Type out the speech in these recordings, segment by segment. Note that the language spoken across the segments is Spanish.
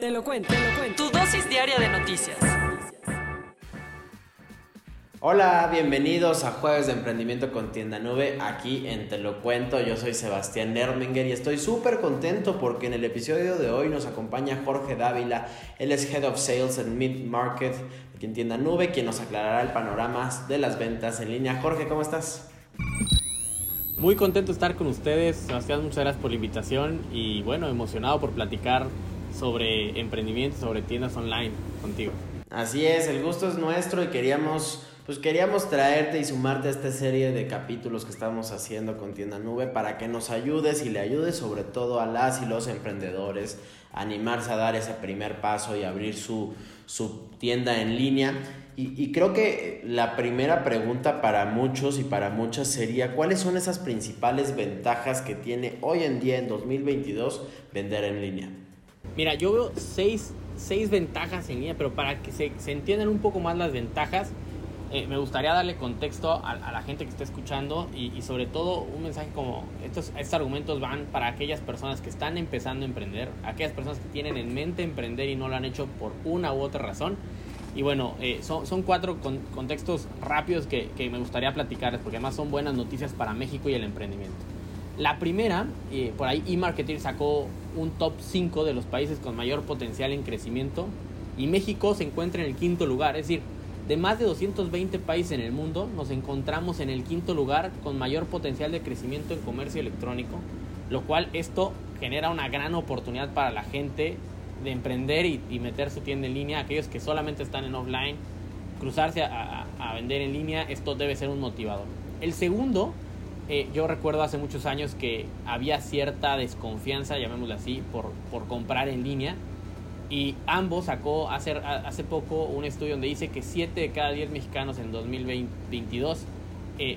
Te lo cuento, te lo cuento. Tu dosis diaria de noticias. Hola, bienvenidos a Jueves de Emprendimiento con Tienda Nube, aquí en Te lo cuento. Yo soy Sebastián Nerminger y estoy súper contento porque en el episodio de hoy nos acompaña Jorge Dávila. Él es Head of Sales en Mid Market aquí en Tienda Nube, quien nos aclarará el panorama de las ventas en línea. Jorge, ¿cómo estás? Muy contento de estar con ustedes, Sebastián, muchas gracias por la invitación y bueno, emocionado por platicar sobre emprendimiento, sobre tiendas online contigo. Así es, el gusto es nuestro y queríamos pues queríamos traerte y sumarte a esta serie de capítulos que estamos haciendo con Tienda Nube para que nos ayudes y le ayudes sobre todo a las y los emprendedores a animarse a dar ese primer paso y abrir su, su tienda en línea. Y, y, creo que la primera pregunta para muchos y para muchas sería, ¿cuáles son esas principales ventajas que tiene hoy en día en 2022 vender en línea? Mira, yo veo seis, seis ventajas en línea, pero para que se, se entiendan un poco más las ventajas, eh, me gustaría darle contexto a, la gente que está escuchando y, sobre todo un mensaje como estos, estos argumentos van para aquellas personas que están empezando a emprender, aquellas personas que tienen en mente emprender y no lo han hecho por una u otra razón. Y bueno, eh, son, son, cuatro con, contextos rápidos que, que, me gustaría platicarles porque además son buenas noticias para México y el emprendimiento. La primera, por ahí eMarketer sacó un top 5 de los países con mayor potencial en crecimiento y México se encuentra en el quinto lugar, es decir, de más de 220 países en el mundo, nos encontramos en el quinto lugar con mayor potencial de crecimiento en comercio electrónico, lo cual esto genera una gran oportunidad para la gente de emprender y, meter su tienda en línea, aquellos que solamente están en offline, cruzarse a, a, a vender en línea, esto debe ser un motivador. El segundo, eh, yo recuerdo hace muchos años que había cierta desconfianza, llamémoslo así, por, por comprar en línea y ambos sacó hace, hace poco un estudio donde dice que 7 de cada 10 mexicanos en 2022 eh,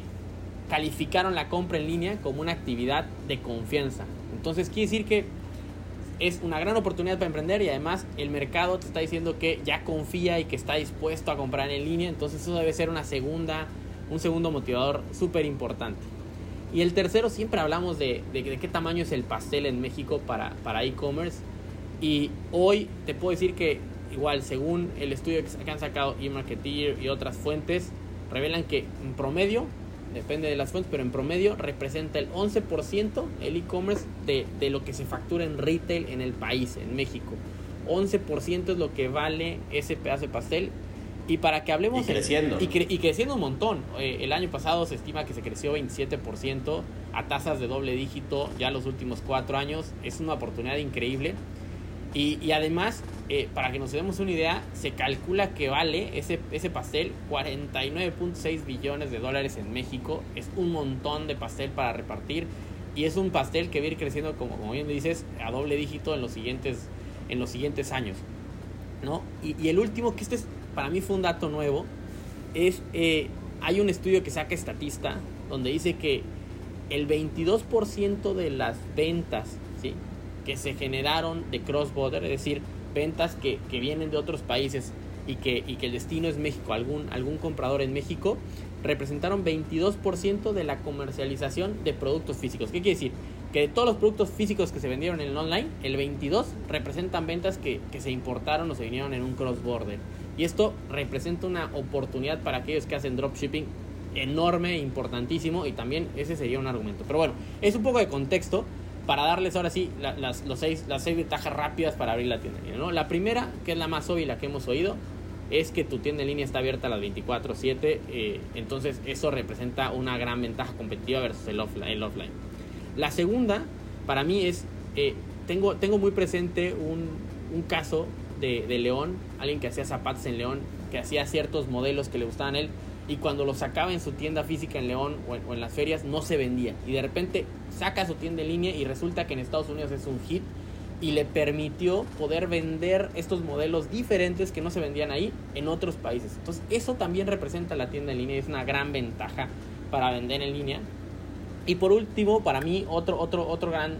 calificaron la compra en línea como una actividad de confianza. Entonces quiere decir que es una gran oportunidad para emprender y además el mercado te está diciendo que ya confía y que está dispuesto a comprar en línea. Entonces eso debe ser una segunda, un segundo motivador súper importante. Y el tercero, siempre hablamos de, de, de, qué tamaño es el pastel en México para, para e-commerce. Y hoy te puedo decir que igual según el estudio que han sacado eMarketer y otras fuentes, revelan que en promedio, depende de las fuentes, pero en promedio representa el 11% el e-commerce de, de, lo que se factura en retail en el país, en México. 11% es lo que vale ese pedazo de pastel. Y para que hablemos... Y creciendo. En, y, cre y, creciendo un montón. Eh, el año pasado se estima que se creció 27% a tasas de doble dígito ya los últimos cuatro años. Es una oportunidad increíble. Y, y, además, eh, para que nos demos una idea, se calcula que vale ese, ese pastel 49.6 billones de dólares en México. Es un montón de pastel para repartir. Y es un pastel que va a ir creciendo, como, como bien dices, a doble dígito en los siguientes, en los siguientes años. ¿no? Y, y el último, que este es, para mí fue un dato nuevo, es eh, hay un estudio que saca Estatista donde dice que el 22% de las ventas, ¿sí? que se generaron de cross-border, es decir, ventas que, que, vienen de otros países y que, y que el destino es México, algún, algún comprador en México, representaron 22% de la comercialización de productos físicos. ¿Qué quiere decir? Que de todos los productos físicos que se vendieron en el online, el 22 representan ventas que, que se importaron o se vinieron en un cross-border. Y esto representa una oportunidad para aquellos que hacen dropshipping enorme, importantísimo, y también ese sería un argumento. Pero bueno, es un poco de contexto para darles ahora sí la, las, los seis, las seis ventajas rápidas para abrir la tienda en línea. ¿no? La primera, que es la más obvia y la que hemos oído, es que tu tienda en línea está abierta a las 24/7, eh, entonces eso representa una gran ventaja competitiva versus el. El offline. La segunda, para mí es, eh, tengo, tengo muy presente un, caso de, León, alguien que hacía zapatos en León, que hacía ciertos modelos que le gustaban a él, y cuando lo sacaba en su tienda física en León o en, o en las ferias no se vendía. Y de repente saca su tienda en línea y resulta que en Estados Unidos es un hit y le permitió poder vender estos modelos diferentes que no se vendían ahí en otros países. Entonces eso también representa la tienda en línea y es una gran ventaja para vender en línea. Y por último, para mí otro, otro, otro gran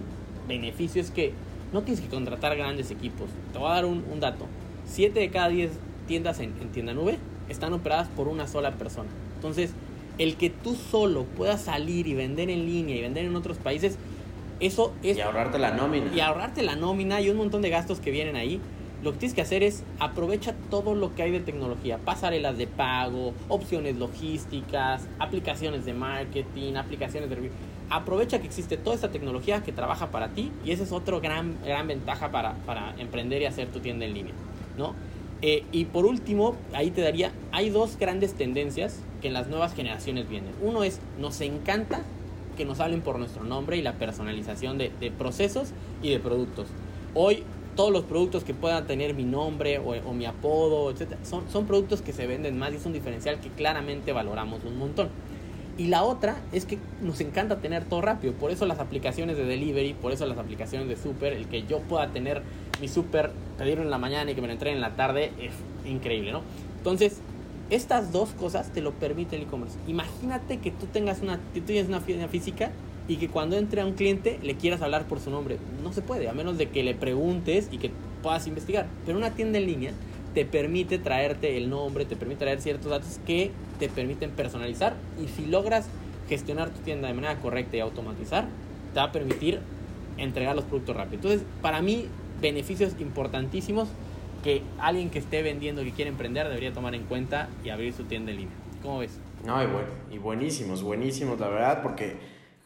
beneficio es que no tienes que contratar grandes equipos. Te voy a dar un, un dato. 7 de cada 10 tiendas en, en tienda nube están operadas por una sola persona. Entonces, el que tú solo puedas salir y vender en línea y vender en otros países, eso es... Y ahorrarte la nómina. Y ahorrarte la nómina y un montón de gastos que vienen ahí. Lo que tienes que hacer es aprovecha todo lo que hay de tecnología, pasarelas de pago, opciones logísticas, aplicaciones de marketing, aplicaciones de. Aprovecha que existe toda esta tecnología que trabaja para ti y esa es otra gran, gran ventaja para, para emprender y hacer tu tienda en línea, ¿no? Eh, y por último, ahí te daría, hay dos grandes tendencias que en las nuevas generaciones vienen. Uno es, nos encanta que nos hablen por nuestro nombre y la personalización de, de procesos y de productos. Hoy todos los productos que puedan tener mi nombre o, o mi apodo, etc., son, son productos que se venden más y es un diferencial que claramente valoramos un montón. Y la otra es que nos encanta tener todo rápido. Por eso las aplicaciones de delivery, por eso las aplicaciones de super, el que yo pueda tener mi super, pedirlo en la mañana y que me lo entreguen en la tarde, es increíble, ¿no? Entonces, estas dos cosas te lo permite el e-commerce. Imagínate que tú tengas una, tú tienes una física y que cuando entre a un cliente le quieras hablar por su nombre. No se puede, a menos de que le preguntes y que puedas investigar. Pero una tienda en línea te permite traerte el nombre, te permite traer ciertos datos que te permiten personalizar y si logras gestionar tu tienda de manera correcta y automatizar, te va a permitir entregar los productos rápido. Entonces, para mí, beneficios importantísimos que alguien que esté vendiendo, que quiere emprender, debería tomar en cuenta y abrir su tienda en línea. ¿Cómo ves? No, y, bueno, y buenísimos, buenísimos, la verdad, porque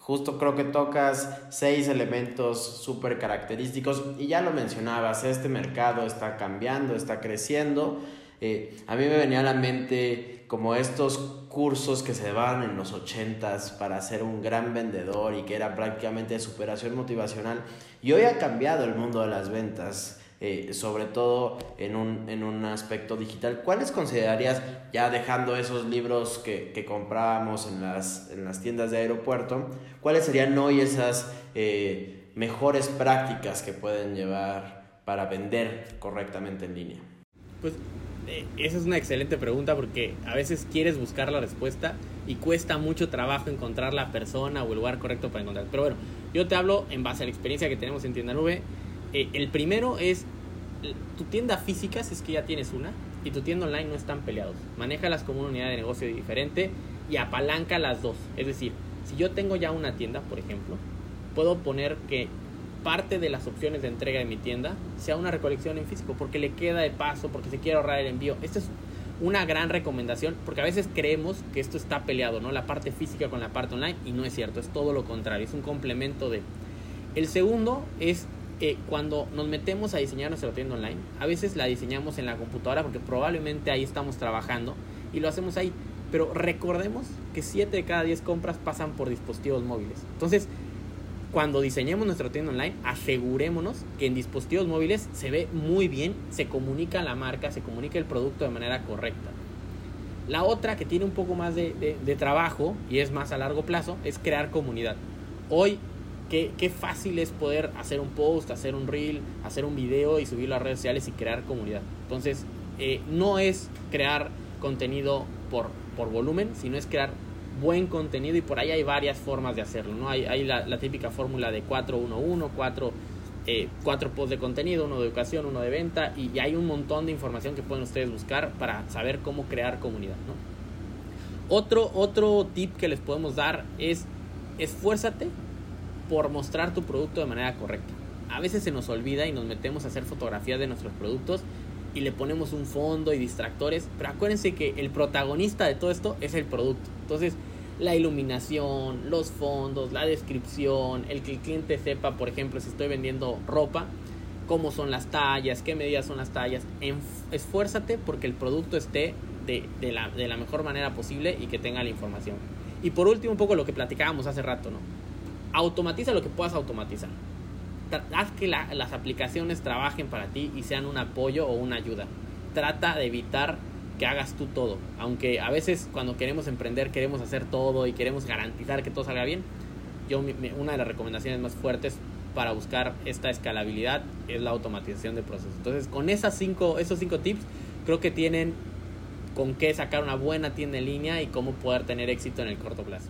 justo creo que tocas seis elementos súper característicos y ya lo mencionabas, este mercado está cambiando, está creciendo. Eh, a mí me venía a la mente como estos cursos que se daban en los ochentas para ser un gran vendedor y que era prácticamente superación motivacional. Y hoy ha cambiado el mundo de las ventas. Eh, sobre todo en un, en un aspecto digital. ¿Cuáles considerarías, ya dejando esos libros que, que comprábamos en las, en las tiendas de aeropuerto, cuáles serían hoy esas eh, mejores prácticas que pueden llevar para vender correctamente en línea? Pues eh, esa es una excelente pregunta porque a veces quieres buscar la respuesta y cuesta mucho trabajo encontrar la persona o el lugar correcto para encontrar. Pero bueno, yo te hablo en base a la experiencia que tenemos en Tienda Nube. Eh, el primero es tu tienda física, si es que ya tienes una, y tu tienda online no están peleados. Manéjalas como una unidad de negocio diferente y apalanca las dos. Es decir, si yo tengo ya una tienda, por ejemplo, puedo poner que parte de las opciones de entrega de mi tienda sea una recolección en físico, porque le queda de paso, porque se quiere ahorrar el envío. Esta es una gran recomendación, porque a veces creemos que esto está peleado, ¿no? La parte física con la parte online, y no es cierto, es todo lo contrario, es un complemento de... El segundo es eh, cuando nos metemos a diseñar nuestra tienda online, a veces la diseñamos en la computadora porque probablemente ahí estamos trabajando y lo hacemos ahí. Pero recordemos que 7 de cada 10 compras pasan por dispositivos móviles. Entonces, cuando diseñemos nuestra tienda online, asegurémonos que en dispositivos móviles se ve muy bien, se comunica la marca, se comunica el producto de manera correcta. La otra que tiene un poco más de, trabajo y es más a largo plazo es crear comunidad. Hoy Qué, qué, fácil es poder hacer un post, hacer un reel, hacer un video y subirlo a redes sociales y crear comunidad. Entonces, eh, no es crear contenido por, por volumen, sino es crear buen contenido y por ahí hay varias formas de hacerlo. ¿no? Hay, la, típica fórmula de 4-1-1, 4, eh, posts de contenido, uno de educación, uno de venta y, hay un montón de información que pueden ustedes buscar para saber cómo crear comunidad. Otro, otro tip que les podemos dar es esfuérzate por mostrar tu producto de manera correcta. A veces se nos olvida y nos metemos a hacer fotografías de nuestros productos y le ponemos un fondo y distractores, pero acuérdense que el protagonista de todo esto es el producto. Entonces, la iluminación, los fondos, la descripción, el que el cliente sepa, por ejemplo, si estoy vendiendo ropa, cómo son las tallas, qué medidas son las tallas. Esfuérzate porque el producto esté de, la, de la mejor manera posible y que tenga la información. Y por último, un poco lo que platicábamos hace rato, ¿no? Automatiza lo que puedas automatizar. Haz que la, las aplicaciones trabajen para ti y sean un apoyo o una ayuda. Trata de evitar que hagas tú todo. Aunque a veces cuando queremos emprender queremos hacer todo y queremos garantizar que todo salga bien. Yo una de las recomendaciones más fuertes para buscar esta escalabilidad es la automatización de procesos. Entonces, con esas cinco, esos cinco tips, creo que tienen con qué sacar una buena tienda en línea y cómo poder tener éxito en el corto plazo.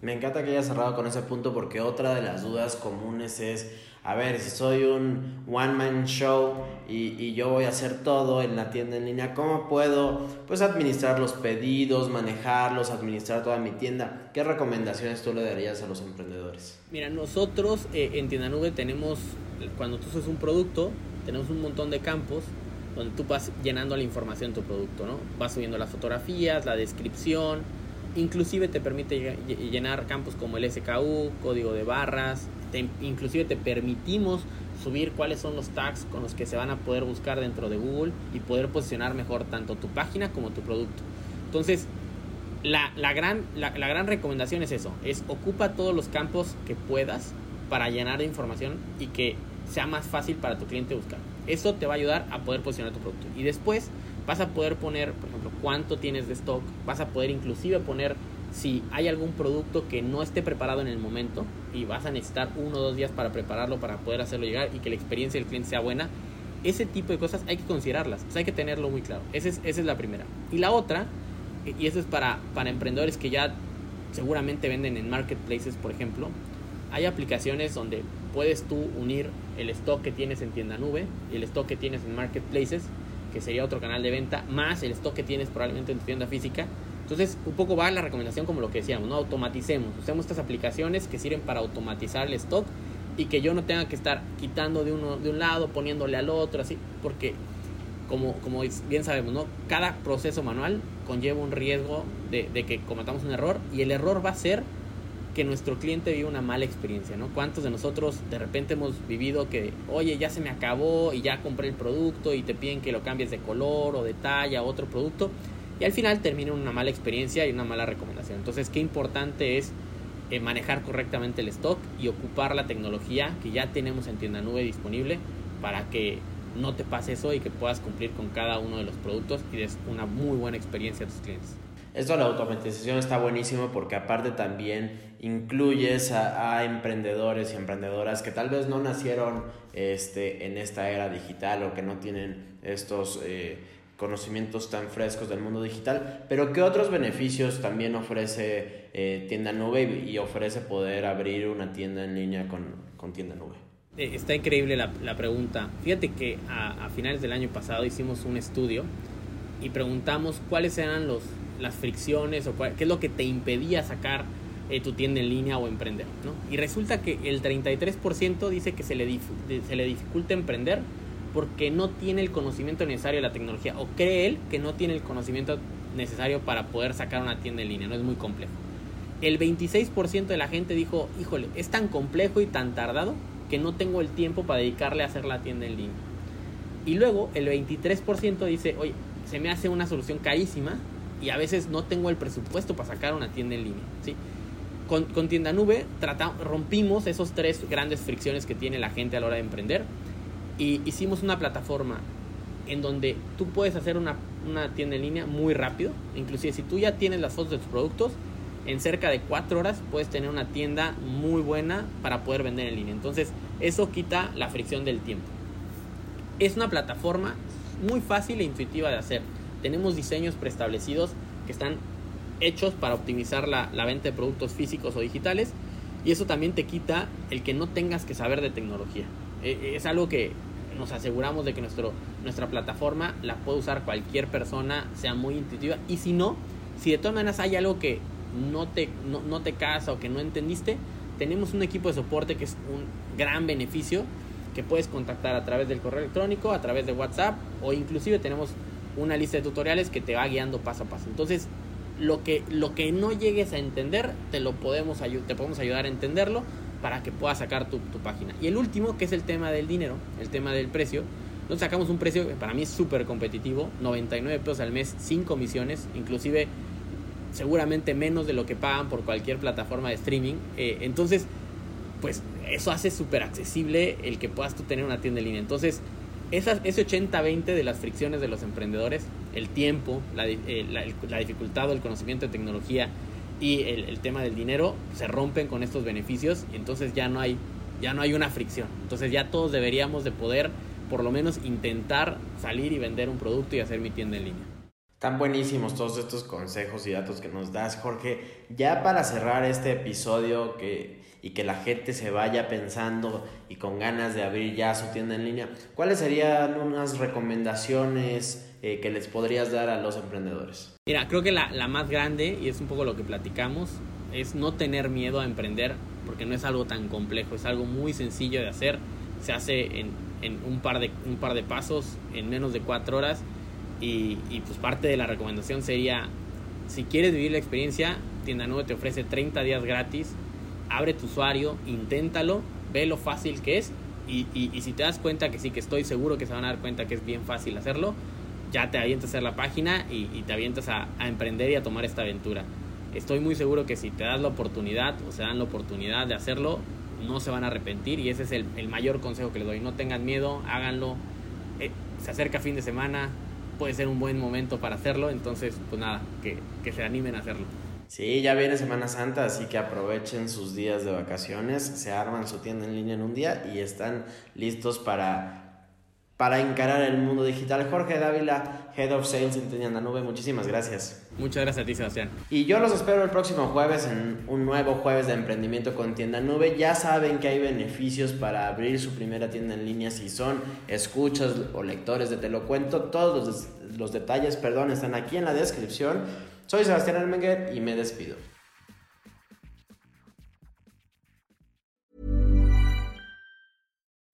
Me encanta que hayas cerrado con ese punto porque otra de las dudas comunes es, a ver, si soy un one-man show y, yo voy a hacer todo en la tienda en línea, ¿cómo puedo pues administrar los pedidos, manejarlos, administrar toda mi tienda? ¿Qué recomendaciones tú le darías a los emprendedores? Mira, nosotros eh, en Tienda Nube tenemos, cuando tú haces un producto, tenemos un montón de campos donde tú vas llenando la información de tu producto, ¿no? Vas subiendo las fotografías, la descripción, inclusive te permite llenar campos como el SKU, código de barras, inclusive te permitimos subir cuáles son los tags con los que se van a poder buscar dentro de Google y poder posicionar mejor tanto tu página como tu producto. Entonces, la, gran, la, gran recomendación es eso, es ocupa todos los campos que puedas para llenar de información y que sea más fácil para tu cliente buscar. Eso te va a ayudar a poder posicionar tu producto. Y después vas a poder poner, por ejemplo, cuánto tienes de stock, vas a poder inclusive poner si hay algún producto que no esté preparado en el momento y vas a necesitar uno o dos días para prepararlo para poder hacerlo llegar y que la experiencia del cliente sea buena, ese tipo de cosas hay que considerarlas, hay que tenerlo muy claro. Esa es, la primera. Y la otra, y eso es para emprendedores que ya seguramente venden en marketplaces, por ejemplo, hay aplicaciones donde puedes tú unir el stock que tienes en tienda nube y el stock que tienes en marketplaces, que sería otro canal de venta, más el stock que tienes probablemente en tu tienda física entonces, un poco va la recomendación como lo que decíamos, ¿no? Automaticemos, usemos estas aplicaciones que sirven para automatizar el stock y que yo no tenga que estar quitando de uno de un lado, poniéndole al otro, así, porque como, como bien sabemos, ¿no? Cada proceso manual conlleva un riesgo de, de que cometamos un error y el error va a ser que nuestro cliente viva una mala experiencia, ¿no? ¿Cuántos de nosotros de repente hemos vivido que, oye, ya se me acabó y ya compré el producto y te piden que lo cambies de color o de talla o otro producto? y al final termina una mala experiencia y una mala recomendación. Entonces, qué importante es eh, manejar correctamente el stock y ocupar la tecnología que ya tenemos en tienda nube disponible para que no te pase eso y que puedas cumplir con cada uno de los productos y des una muy buena experiencia a tus clientes. Esto de la automatización está buenísimo porque aparte también incluyes a, emprendedores y emprendedoras que tal vez no nacieron este, en esta era digital o que no tienen estos... Eh, conocimientos tan frescos del mundo digital, pero ¿qué otros beneficios también ofrece eh, Tienda Nube y, ofrece poder abrir una tienda en línea con, Tienda Nube? Eh, está increíble la, pregunta. Fíjate que a, finales del año pasado hicimos un estudio y preguntamos cuáles eran los, las fricciones o qué es lo que te impedía sacar eh, tu tienda en línea o emprender. ¿no? Y resulta que el 33% dice que se le, se le dificulta emprender porque no tiene el conocimiento necesario de la tecnología o cree él que no tiene el conocimiento necesario para poder sacar una tienda en línea, no es muy complejo. El 26% de la gente dijo, híjole, es tan complejo y tan tardado que no tengo el tiempo para dedicarle a hacer la tienda en línea. Y luego el 23% dice, oye, se me hace una solución carísima y a veces no tengo el presupuesto para sacar una tienda en línea. ¿sí? Con, Tienda Nube rompimos esos tres grandes fricciones que tiene la gente a la hora de emprender y hicimos una plataforma en donde tú puedes hacer una, tienda en línea muy rápido. Inclusive si tú ya tienes las fotos de tus productos, en cerca de cuatro horas puedes tener una tienda muy buena para poder vender en línea. Entonces eso quita la fricción del tiempo. Es una plataforma muy fácil e intuitiva de hacer. Tenemos diseños preestablecidos que están hechos para optimizar la, la venta de productos físicos o digitales. Y eso también te quita el que no tengas que saber de tecnología. E, es algo que nos aseguramos de que nuestro, nuestra plataforma la puede usar cualquier persona, sea muy intuitiva. Y si no, si de todas maneras hay algo que no te, no, te casa o que no entendiste, tenemos un equipo de soporte que es un gran beneficio que puedes contactar a través del correo electrónico, a través de WhatsApp o inclusive tenemos una lista de tutoriales que te va guiando paso a paso. Entonces, lo que, lo que no llegues a entender, te lo podemos, te podemos ayudar a entenderlo para que puedas sacar tu, página. Y el último, que es el tema del dinero, el tema del precio. Nosotros sacamos un precio que para mí es súper competitivo, 99 pesos al mes sin comisiones, inclusive seguramente menos de lo que pagan por cualquier plataforma de streaming. Eh, entonces, pues eso hace súper accesible el que puedas tú tener una tienda en línea. Entonces, ese 80-20 de las fricciones de los emprendedores, el tiempo, la, eh, la, dificultad o el conocimiento de tecnología y el, el, tema del dinero, se rompen con estos beneficios y entonces ya no, hay, ya no hay una fricción. Entonces ya todos deberíamos de poder por lo menos intentar salir y vender un producto y hacer mi tienda en línea. Tan buenísimos todos estos consejos y datos que nos das, Jorge. Ya para cerrar este episodio que, y que la gente se vaya pensando y con ganas de abrir ya su tienda en línea, ¿cuáles serían unas recomendaciones eh, que les podrías dar a los emprendedores? Mira, creo que la, la más grande, y es un poco lo que platicamos, es no tener miedo a emprender, porque no es algo tan complejo, es algo muy sencillo de hacer, se hace en, en un, par de, un par de pasos, en menos de cuatro horas y, pues parte de la recomendación sería, si quieres vivir la experiencia, Tienda Nube te ofrece 30 días gratis, abre tu usuario, inténtalo, ve lo fácil que es y, si te das cuenta que sí, que estoy seguro que se van a dar cuenta que es bien fácil hacerlo, ya te avientas a hacer la página y, te avientas a, emprender y a tomar esta aventura. Estoy muy seguro que si te das la oportunidad o se dan la oportunidad de hacerlo, no se van a arrepentir y ese es el, mayor consejo que les doy. No tengan miedo, háganlo. Eh, se acerca fin de semana, puede ser un buen momento para hacerlo, entonces pues nada, que, que se animen a hacerlo. Sí, ya viene Semana Santa, así que aprovechen sus días de vacaciones, se arman su tienda en línea en un día y están listos para para encarar el mundo digital. Jorge Dávila, Head of Sales en Tienda Nube, muchísimas gracias. Muchas gracias a ti, Sebastián. Y yo los espero el próximo jueves en un nuevo jueves de emprendimiento con Tienda Nube. Ya saben que hay beneficios para abrir su primera tienda en línea si son escuchas o lectores de Te lo cuento. Todos los, los detalles, perdón, están aquí en la descripción. Soy Sebastián Almenguer y me despido.